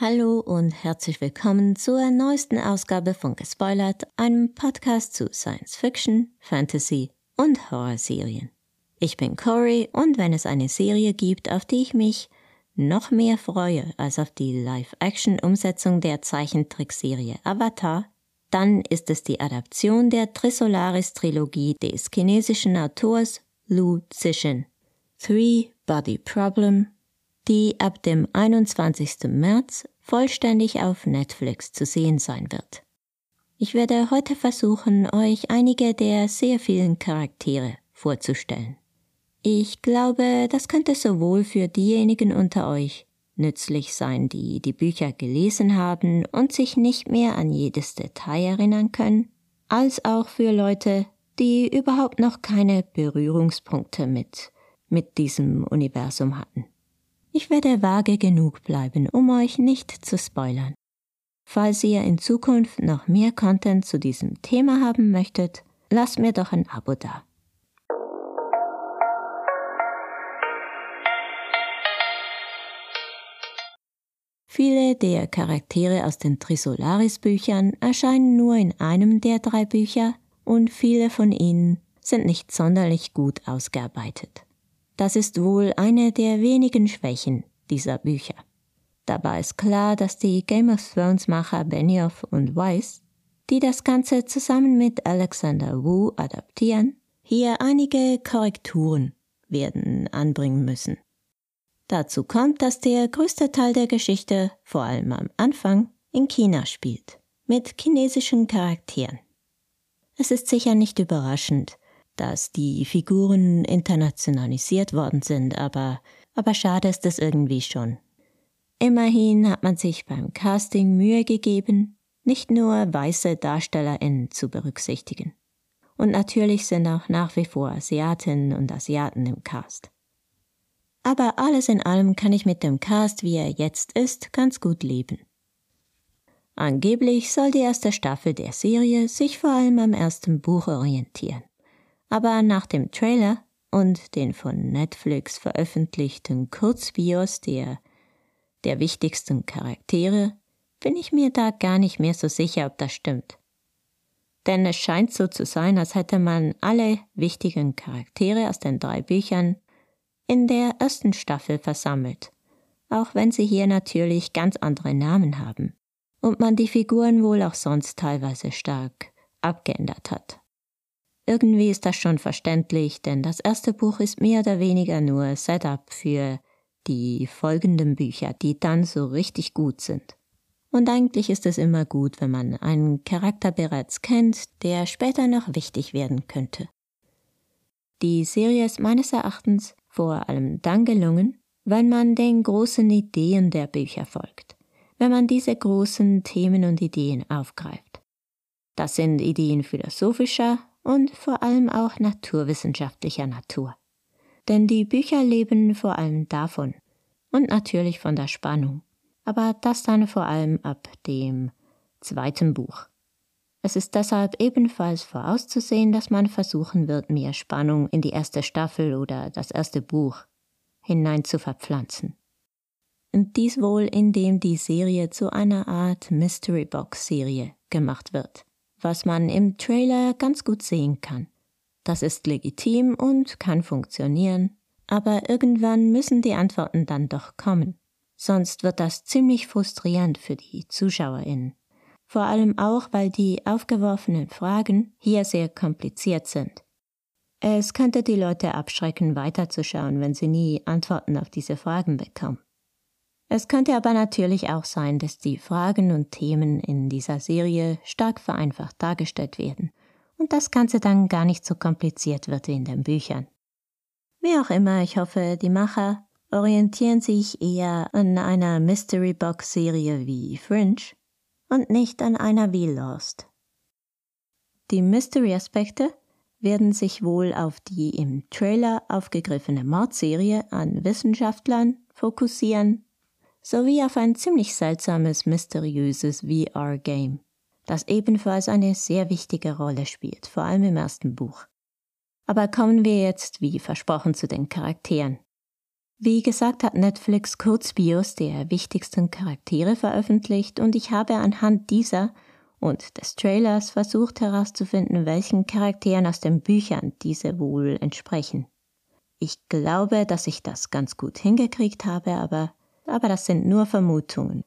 Hallo und herzlich willkommen zur neuesten Ausgabe von Gespoilert, einem Podcast zu Science Fiction, Fantasy und Horrorserien. Ich bin Cory und wenn es eine Serie gibt, auf die ich mich noch mehr freue als auf die Live-Action-Umsetzung der Zeichentrickserie Avatar, dann ist es die Adaption der Trisolaris-Trilogie des chinesischen Autors Lu Zixin. Three Body Problem die ab dem 21. März vollständig auf Netflix zu sehen sein wird. Ich werde heute versuchen, euch einige der sehr vielen Charaktere vorzustellen. Ich glaube, das könnte sowohl für diejenigen unter euch nützlich sein, die die Bücher gelesen haben und sich nicht mehr an jedes Detail erinnern können, als auch für Leute, die überhaupt noch keine Berührungspunkte mit, mit diesem Universum hatten. Ich werde vage genug bleiben, um euch nicht zu spoilern. Falls ihr in Zukunft noch mehr Content zu diesem Thema haben möchtet, lasst mir doch ein Abo da. Viele der Charaktere aus den Trisolaris-Büchern erscheinen nur in einem der drei Bücher und viele von ihnen sind nicht sonderlich gut ausgearbeitet. Das ist wohl eine der wenigen Schwächen dieser Bücher. Dabei ist klar, dass die Game of Thrones Macher Benioff und Weiss, die das Ganze zusammen mit Alexander Wu adaptieren, hier einige Korrekturen werden anbringen müssen. Dazu kommt, dass der größte Teil der Geschichte, vor allem am Anfang, in China spielt, mit chinesischen Charakteren. Es ist sicher nicht überraschend, dass die Figuren internationalisiert worden sind, aber, aber schade ist es irgendwie schon. Immerhin hat man sich beim Casting Mühe gegeben, nicht nur weiße DarstellerInnen zu berücksichtigen. Und natürlich sind auch nach wie vor Asiatinnen und Asiaten im Cast. Aber alles in allem kann ich mit dem Cast, wie er jetzt ist, ganz gut leben. Angeblich soll die erste Staffel der Serie sich vor allem am ersten Buch orientieren. Aber nach dem Trailer und den von Netflix veröffentlichten Kurzvideos der, der wichtigsten Charaktere bin ich mir da gar nicht mehr so sicher, ob das stimmt. Denn es scheint so zu sein, als hätte man alle wichtigen Charaktere aus den drei Büchern in der ersten Staffel versammelt, auch wenn sie hier natürlich ganz andere Namen haben und man die Figuren wohl auch sonst teilweise stark abgeändert hat. Irgendwie ist das schon verständlich, denn das erste Buch ist mehr oder weniger nur Setup für die folgenden Bücher, die dann so richtig gut sind. Und eigentlich ist es immer gut, wenn man einen Charakter bereits kennt, der später noch wichtig werden könnte. Die Serie ist meines Erachtens vor allem dann gelungen, wenn man den großen Ideen der Bücher folgt, wenn man diese großen Themen und Ideen aufgreift. Das sind Ideen philosophischer, und vor allem auch naturwissenschaftlicher Natur. Denn die Bücher leben vor allem davon und natürlich von der Spannung, aber das dann vor allem ab dem zweiten Buch. Es ist deshalb ebenfalls vorauszusehen, dass man versuchen wird, mehr Spannung in die erste Staffel oder das erste Buch hinein zu verpflanzen. Und dies wohl, indem die Serie zu einer Art Mystery Box Serie gemacht wird was man im Trailer ganz gut sehen kann. Das ist legitim und kann funktionieren, aber irgendwann müssen die Antworten dann doch kommen. Sonst wird das ziemlich frustrierend für die Zuschauerinnen. Vor allem auch, weil die aufgeworfenen Fragen hier sehr kompliziert sind. Es könnte die Leute abschrecken, weiterzuschauen, wenn sie nie Antworten auf diese Fragen bekommen. Es könnte aber natürlich auch sein, dass die Fragen und Themen in dieser Serie stark vereinfacht dargestellt werden und das Ganze dann gar nicht so kompliziert wird wie in den Büchern. Wie auch immer, ich hoffe, die Macher orientieren sich eher an einer Mystery Box Serie wie Fringe und nicht an einer wie Lost. Die Mystery-Aspekte werden sich wohl auf die im Trailer aufgegriffene Mordserie an Wissenschaftlern fokussieren sowie auf ein ziemlich seltsames, mysteriöses VR-Game, das ebenfalls eine sehr wichtige Rolle spielt, vor allem im ersten Buch. Aber kommen wir jetzt, wie versprochen, zu den Charakteren. Wie gesagt hat Netflix Kurzbios der wichtigsten Charaktere veröffentlicht und ich habe anhand dieser und des Trailers versucht herauszufinden, welchen Charakteren aus den Büchern diese wohl entsprechen. Ich glaube, dass ich das ganz gut hingekriegt habe, aber, aber das sind nur Vermutungen.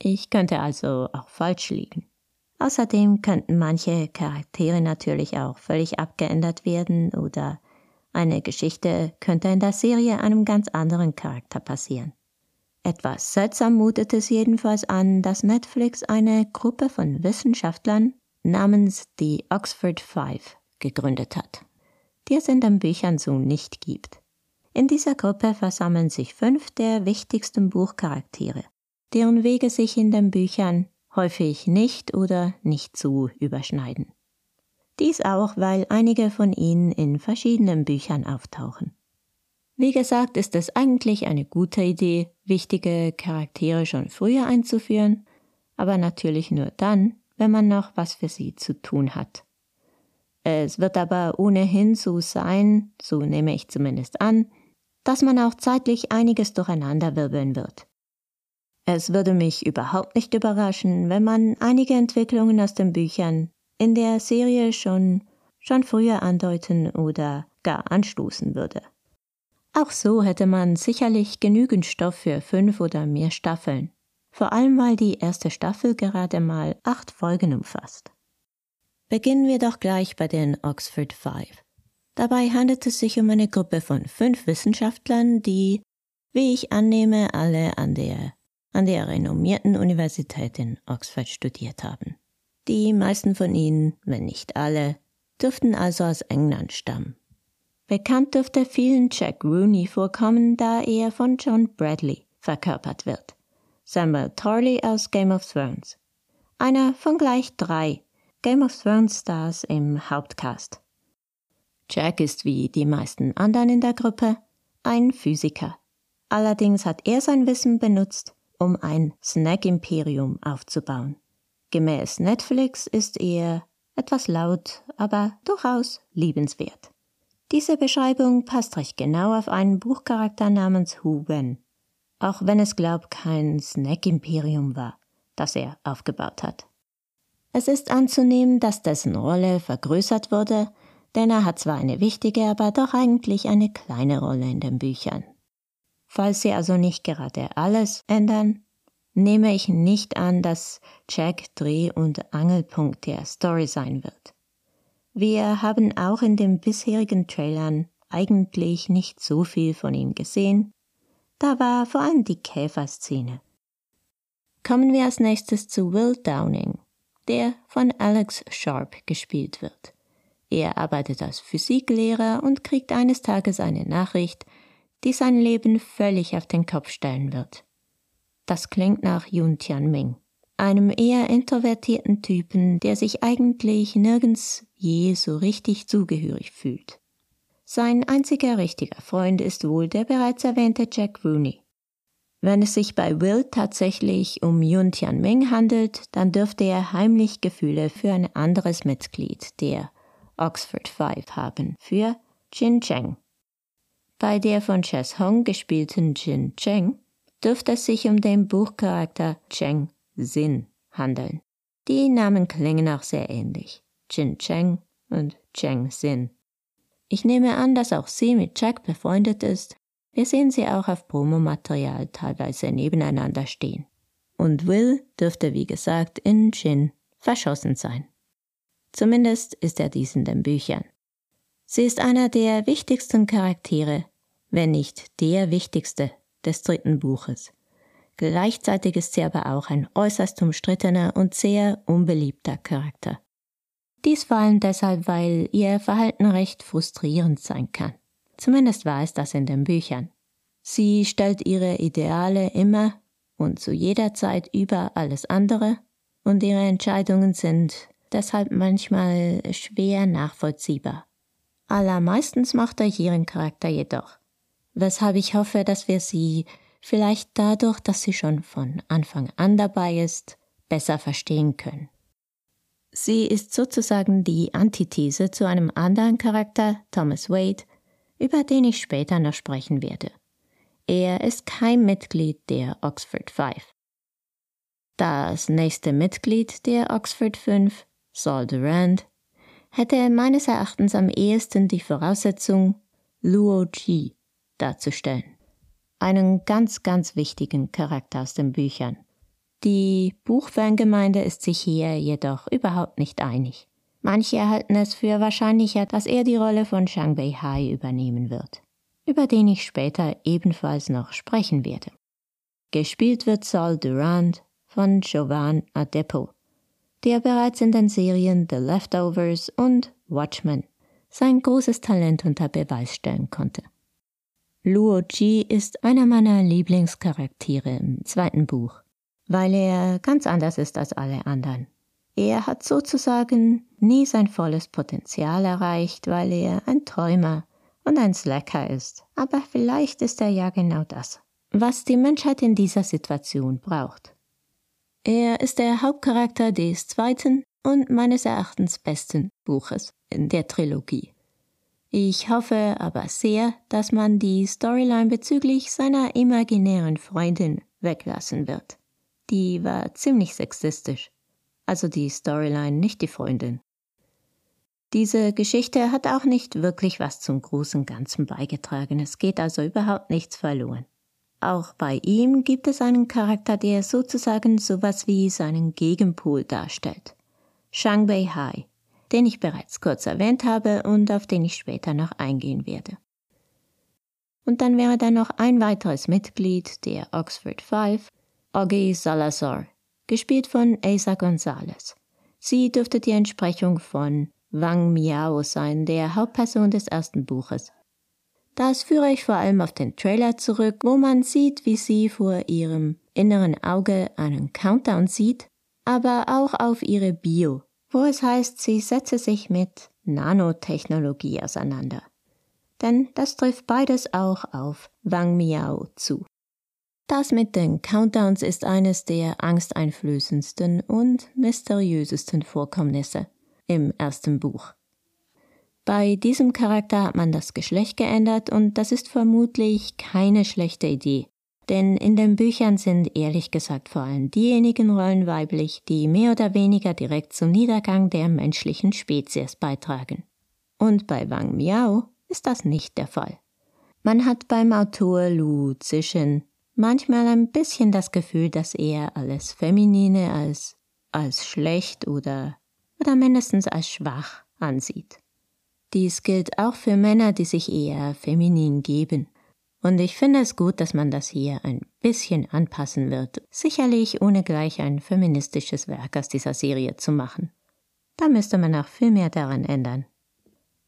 Ich könnte also auch falsch liegen. Außerdem könnten manche Charaktere natürlich auch völlig abgeändert werden oder eine Geschichte könnte in der Serie einem ganz anderen Charakter passieren. Etwas seltsam mutet es jedenfalls an, dass Netflix eine Gruppe von Wissenschaftlern namens die Oxford Five gegründet hat, die es in den Büchern so nicht gibt. In dieser Gruppe versammeln sich fünf der wichtigsten Buchcharaktere, deren Wege sich in den Büchern häufig nicht oder nicht zu überschneiden. Dies auch, weil einige von ihnen in verschiedenen Büchern auftauchen. Wie gesagt, ist es eigentlich eine gute Idee, wichtige Charaktere schon früher einzuführen, aber natürlich nur dann, wenn man noch was für sie zu tun hat. Es wird aber ohnehin so sein, so nehme ich zumindest an, dass man auch zeitlich einiges durcheinanderwirbeln wird. Es würde mich überhaupt nicht überraschen, wenn man einige Entwicklungen aus den Büchern in der Serie schon, schon früher andeuten oder gar anstoßen würde. Auch so hätte man sicherlich genügend Stoff für fünf oder mehr Staffeln, vor allem weil die erste Staffel gerade mal acht Folgen umfasst. Beginnen wir doch gleich bei den Oxford Five. Dabei handelt es sich um eine Gruppe von fünf Wissenschaftlern, die, wie ich annehme, alle an der, an der renommierten Universität in Oxford studiert haben. Die meisten von ihnen, wenn nicht alle, dürften also aus England stammen. Bekannt dürfte vielen Jack Rooney vorkommen, da er von John Bradley verkörpert wird. Samuel Tarley aus Game of Thrones. Einer von gleich drei Game of Thrones Stars im Hauptcast. Jack ist wie die meisten anderen in der Gruppe ein Physiker. Allerdings hat er sein Wissen benutzt, um ein Snack-Imperium aufzubauen. Gemäß Netflix ist er etwas laut, aber durchaus liebenswert. Diese Beschreibung passt recht genau auf einen Buchcharakter namens Hu Wen, auch wenn es glaub kein Snack-Imperium war, das er aufgebaut hat. Es ist anzunehmen, dass dessen Rolle vergrößert wurde, denn er hat zwar eine wichtige, aber doch eigentlich eine kleine Rolle in den Büchern. Falls sie also nicht gerade alles ändern, nehme ich nicht an, dass Jack Dreh- und Angelpunkt der Story sein wird. Wir haben auch in den bisherigen Trailern eigentlich nicht so viel von ihm gesehen. Da war vor allem die Käferszene. Kommen wir als nächstes zu Will Downing, der von Alex Sharp gespielt wird. Er arbeitet als Physiklehrer und kriegt eines Tages eine Nachricht, die sein Leben völlig auf den Kopf stellen wird. Das klingt nach Yun Tianming, einem eher introvertierten Typen, der sich eigentlich nirgends je so richtig zugehörig fühlt. Sein einziger richtiger Freund ist wohl der bereits erwähnte Jack Rooney. Wenn es sich bei Will tatsächlich um Yun Tianming handelt, dann dürfte er heimlich Gefühle für ein anderes Mitglied der Oxford Five haben, für Jin Cheng. Bei der von Chess Hong gespielten Jin Cheng dürfte es sich um den Buchcharakter Cheng Xin handeln. Die Namen klingen auch sehr ähnlich. Jin Cheng und Cheng Xin. Ich nehme an, dass auch sie mit Jack befreundet ist. Wir sehen sie auch auf Promomaterial teilweise nebeneinander stehen. Und Will dürfte, wie gesagt, in Jin verschossen sein. Zumindest ist er dies in den Büchern. Sie ist einer der wichtigsten Charaktere, wenn nicht der wichtigste des dritten Buches. Gleichzeitig ist sie aber auch ein äußerst umstrittener und sehr unbeliebter Charakter. Dies vor allem deshalb, weil ihr Verhalten recht frustrierend sein kann. Zumindest war es das in den Büchern. Sie stellt ihre Ideale immer und zu jeder Zeit über alles andere und ihre Entscheidungen sind deshalb manchmal schwer nachvollziehbar. Allermeistens macht euch ihren Charakter jedoch weshalb ich hoffe, dass wir sie vielleicht dadurch, dass sie schon von Anfang an dabei ist, besser verstehen können. Sie ist sozusagen die Antithese zu einem anderen Charakter, Thomas Wade, über den ich später noch sprechen werde. Er ist kein Mitglied der Oxford Five. Das nächste Mitglied der Oxford Fünf, Saul Durand, hätte meines Erachtens am ehesten die Voraussetzung, Luo Ji darzustellen. Einen ganz, ganz wichtigen Charakter aus den Büchern. Die Buchfangemeinde ist sich hier jedoch überhaupt nicht einig. Manche halten es für wahrscheinlicher, dass er die Rolle von Shang Bei Hai übernehmen wird über den ich später ebenfalls noch sprechen werde. Gespielt wird Saul Durand von Jovan Adepo, der bereits in den Serien The Leftovers und Watchmen sein großes Talent unter Beweis stellen konnte. Luo Ji ist einer meiner Lieblingscharaktere im zweiten Buch, weil er ganz anders ist als alle anderen. Er hat sozusagen nie sein volles Potenzial erreicht, weil er ein Träumer, und ein Slacker ist. Aber vielleicht ist er ja genau das, was die Menschheit in dieser Situation braucht. Er ist der Hauptcharakter des zweiten und meines Erachtens besten Buches in der Trilogie. Ich hoffe aber sehr, dass man die Storyline bezüglich seiner imaginären Freundin weglassen wird. Die war ziemlich sexistisch. Also die Storyline, nicht die Freundin. Diese Geschichte hat auch nicht wirklich was zum großen Ganzen beigetragen, es geht also überhaupt nichts verloren. Auch bei ihm gibt es einen Charakter, der sozusagen sowas wie seinen Gegenpol darstellt. Shang Bei Hai, den ich bereits kurz erwähnt habe und auf den ich später noch eingehen werde. Und dann wäre da noch ein weiteres Mitglied der Oxford Five, Augie Salazar, gespielt von Asa Gonzalez. Sie dürfte die Entsprechung von Wang Miao sein, der Hauptperson des ersten Buches. Das führe ich vor allem auf den Trailer zurück, wo man sieht, wie sie vor ihrem inneren Auge einen Countdown sieht, aber auch auf ihre Bio, wo es heißt, sie setze sich mit Nanotechnologie auseinander. Denn das trifft beides auch auf Wang Miao zu. Das mit den Countdowns ist eines der angsteinflößendsten und mysteriösesten Vorkommnisse im ersten Buch. Bei diesem Charakter hat man das Geschlecht geändert und das ist vermutlich keine schlechte Idee, denn in den Büchern sind ehrlich gesagt vor allem diejenigen Rollen weiblich, die mehr oder weniger direkt zum Niedergang der menschlichen Spezies beitragen. Und bei Wang Miao ist das nicht der Fall. Man hat beim Autor Lu Zixin manchmal ein bisschen das Gefühl, dass er alles Feminine als, als schlecht oder oder mindestens als schwach ansieht. Dies gilt auch für Männer, die sich eher feminin geben. Und ich finde es gut, dass man das hier ein bisschen anpassen wird, sicherlich ohne gleich ein feministisches Werk aus dieser Serie zu machen. Da müsste man auch viel mehr daran ändern.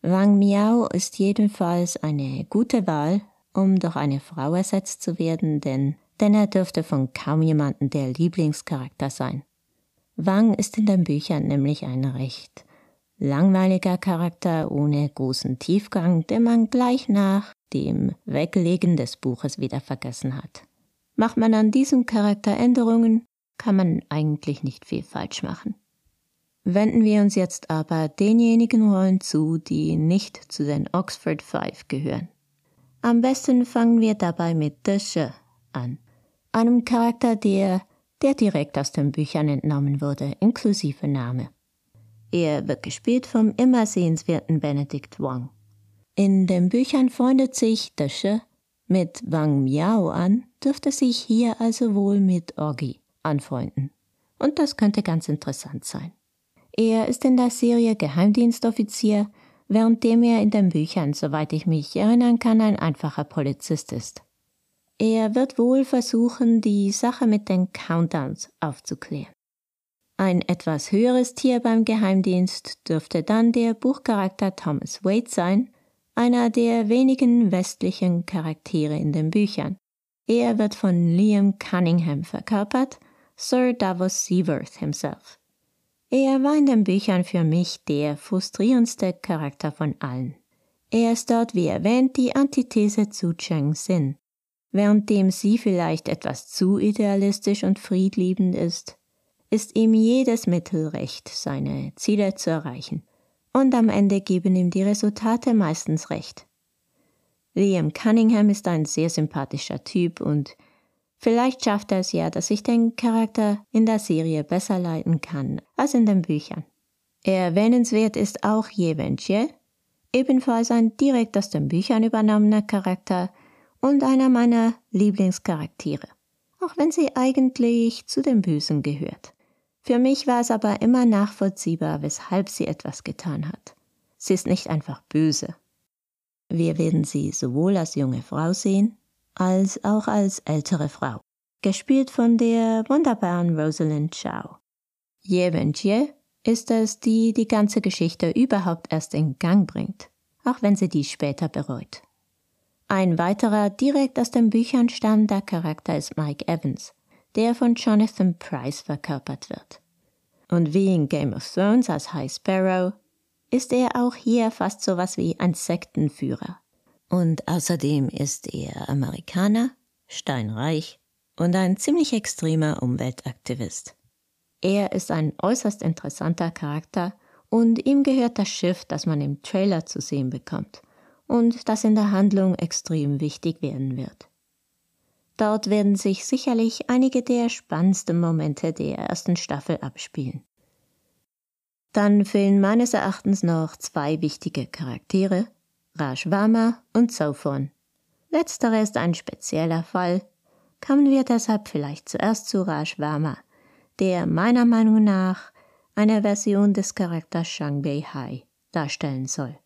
Wang Miao ist jedenfalls eine gute Wahl, um durch eine Frau ersetzt zu werden, denn, denn er dürfte von kaum jemanden der Lieblingscharakter sein. Wang ist in den Büchern nämlich ein recht langweiliger Charakter ohne großen Tiefgang, den man gleich nach dem Weglegen des Buches wieder vergessen hat. Macht man an diesem Charakter Änderungen, kann man eigentlich nicht viel falsch machen. Wenden wir uns jetzt aber denjenigen Rollen zu, die nicht zu den Oxford Five gehören. Am besten fangen wir dabei mit Desche an, einem Charakter, der der direkt aus den Büchern entnommen wurde, inklusive Name. Er wird gespielt vom immer sehenswerten Benedict Wang. In den Büchern freundet sich Deshe mit Wang Miao an, dürfte sich hier also wohl mit Orgi anfreunden. Und das könnte ganz interessant sein. Er ist in der Serie Geheimdienstoffizier, währenddem er in den Büchern, soweit ich mich erinnern kann, ein einfacher Polizist ist. Er wird wohl versuchen, die Sache mit den Countdowns aufzuklären. Ein etwas höheres Tier beim Geheimdienst dürfte dann der Buchcharakter Thomas Wade sein, einer der wenigen westlichen Charaktere in den Büchern. Er wird von Liam Cunningham verkörpert, Sir Davos Seaworth himself. Er war in den Büchern für mich der frustrierendste Charakter von allen. Er ist dort, wie erwähnt, die Antithese zu Cheng Sin, Währenddem sie vielleicht etwas zu idealistisch und friedliebend ist, ist ihm jedes Mittel recht, seine Ziele zu erreichen. Und am Ende geben ihm die Resultate meistens recht. Liam Cunningham ist ein sehr sympathischer Typ und vielleicht schafft er es ja, dass ich den Charakter in der Serie besser leiten kann als in den Büchern. Erwähnenswert ist auch Jevenche, ebenfalls ein direkt aus den Büchern übernommener Charakter und einer meiner Lieblingscharaktere, auch wenn sie eigentlich zu den Bösen gehört. Für mich war es aber immer nachvollziehbar, weshalb sie etwas getan hat. Sie ist nicht einfach böse. Wir werden sie sowohl als junge Frau sehen, als auch als ältere Frau, gespielt von der wunderbaren Rosalind Chow. Ye Wenjie ist es, die die ganze Geschichte überhaupt erst in Gang bringt, auch wenn sie dies später bereut. Ein weiterer direkt aus den Büchern stammender Charakter ist Mike Evans, der von Jonathan Price verkörpert wird. Und wie in Game of Thrones als High Sparrow ist er auch hier fast so was wie ein Sektenführer. Und außerdem ist er Amerikaner, steinreich und ein ziemlich extremer Umweltaktivist. Er ist ein äußerst interessanter Charakter und ihm gehört das Schiff, das man im Trailer zu sehen bekommt und das in der Handlung extrem wichtig werden wird. Dort werden sich sicherlich einige der spannendsten Momente der ersten Staffel abspielen. Dann fehlen meines Erachtens noch zwei wichtige Charaktere, Rajwama und Sophon. Letzterer ist ein spezieller Fall. Kommen wir deshalb vielleicht zuerst zu Rajwama, der meiner Meinung nach eine Version des Charakters Shangbei Hai darstellen soll.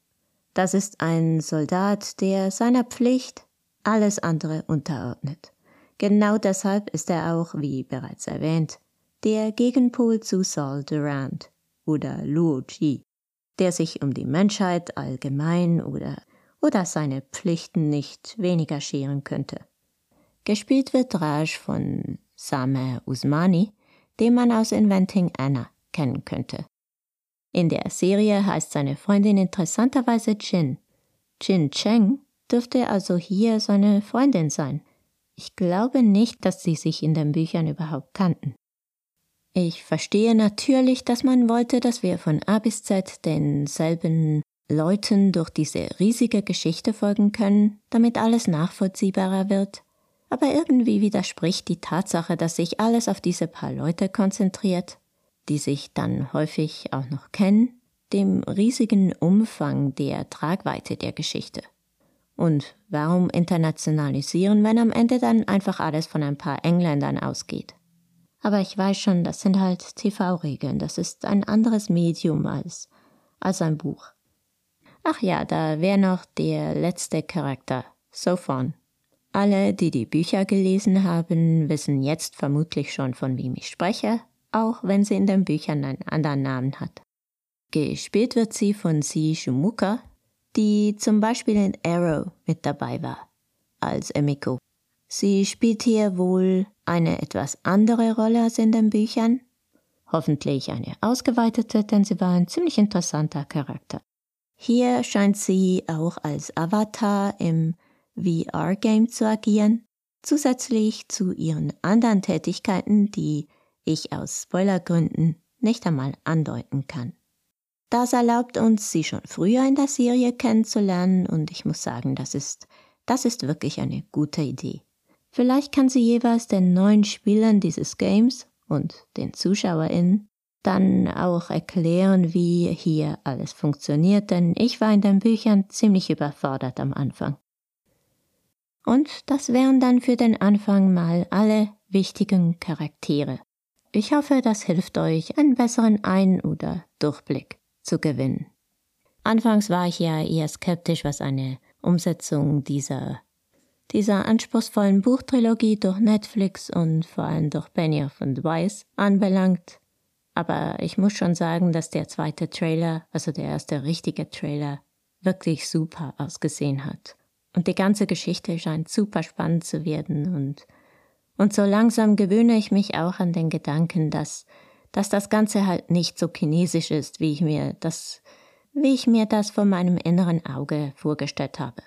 Das ist ein Soldat, der seiner Pflicht alles andere unterordnet. Genau deshalb ist er auch, wie bereits erwähnt, der Gegenpol zu Saul Durant oder Luo Ji, der sich um die Menschheit allgemein oder, oder seine Pflichten nicht weniger scheren könnte. Gespielt wird Raj von Sameh Usmani, den man aus Inventing Anna kennen könnte. In der Serie heißt seine Freundin interessanterweise Jin. Jin Cheng dürfte also hier seine Freundin sein. Ich glaube nicht, dass sie sich in den Büchern überhaupt kannten. Ich verstehe natürlich, dass man wollte, dass wir von A bis Z denselben Leuten durch diese riesige Geschichte folgen können, damit alles nachvollziehbarer wird. Aber irgendwie widerspricht die Tatsache, dass sich alles auf diese paar Leute konzentriert, die sich dann häufig auch noch kennen, dem riesigen Umfang der Tragweite der Geschichte. Und warum internationalisieren, wenn am Ende dann einfach alles von ein paar Engländern ausgeht? Aber ich weiß schon, das sind halt TV-Regeln, das ist ein anderes Medium als, als ein Buch. Ach ja, da wäre noch der letzte Charakter, Sophon. Alle, die die Bücher gelesen haben, wissen jetzt vermutlich schon, von wem ich spreche, auch wenn sie in den Büchern einen anderen Namen hat. Gespielt wird sie von Si Shumuka, die zum Beispiel in Arrow mit dabei war, als Emiko. Sie spielt hier wohl eine etwas andere Rolle als in den Büchern. Hoffentlich eine ausgeweitete, denn sie war ein ziemlich interessanter Charakter. Hier scheint sie auch als Avatar im VR-Game zu agieren, zusätzlich zu ihren anderen Tätigkeiten, die ich aus Spoilergründen nicht einmal andeuten kann. Das erlaubt uns, sie schon früher in der Serie kennenzulernen und ich muss sagen, das ist, das ist wirklich eine gute Idee. Vielleicht kann sie jeweils den neuen Spielern dieses Games und den ZuschauerInnen dann auch erklären, wie hier alles funktioniert, denn ich war in den Büchern ziemlich überfordert am Anfang. Und das wären dann für den Anfang mal alle wichtigen Charaktere. Ich hoffe, das hilft euch, einen besseren Ein- oder Durchblick zu gewinnen. Anfangs war ich ja eher skeptisch, was eine Umsetzung dieser, dieser anspruchsvollen Buchtrilogie durch Netflix und vor allem durch Benioff und Weiss anbelangt. Aber ich muss schon sagen, dass der zweite Trailer, also der erste richtige Trailer, wirklich super ausgesehen hat. Und die ganze Geschichte scheint super spannend zu werden und und so langsam gewöhne ich mich auch an den Gedanken, dass, dass das Ganze halt nicht so chinesisch ist, wie ich mir das, wie ich mir das vor meinem inneren Auge vorgestellt habe.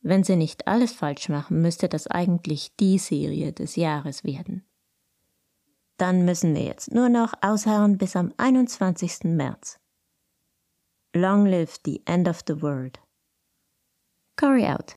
Wenn sie nicht alles falsch machen, müsste das eigentlich die Serie des Jahres werden. Dann müssen wir jetzt nur noch ausharren bis am 21. März. Long live the end of the world. Cory out.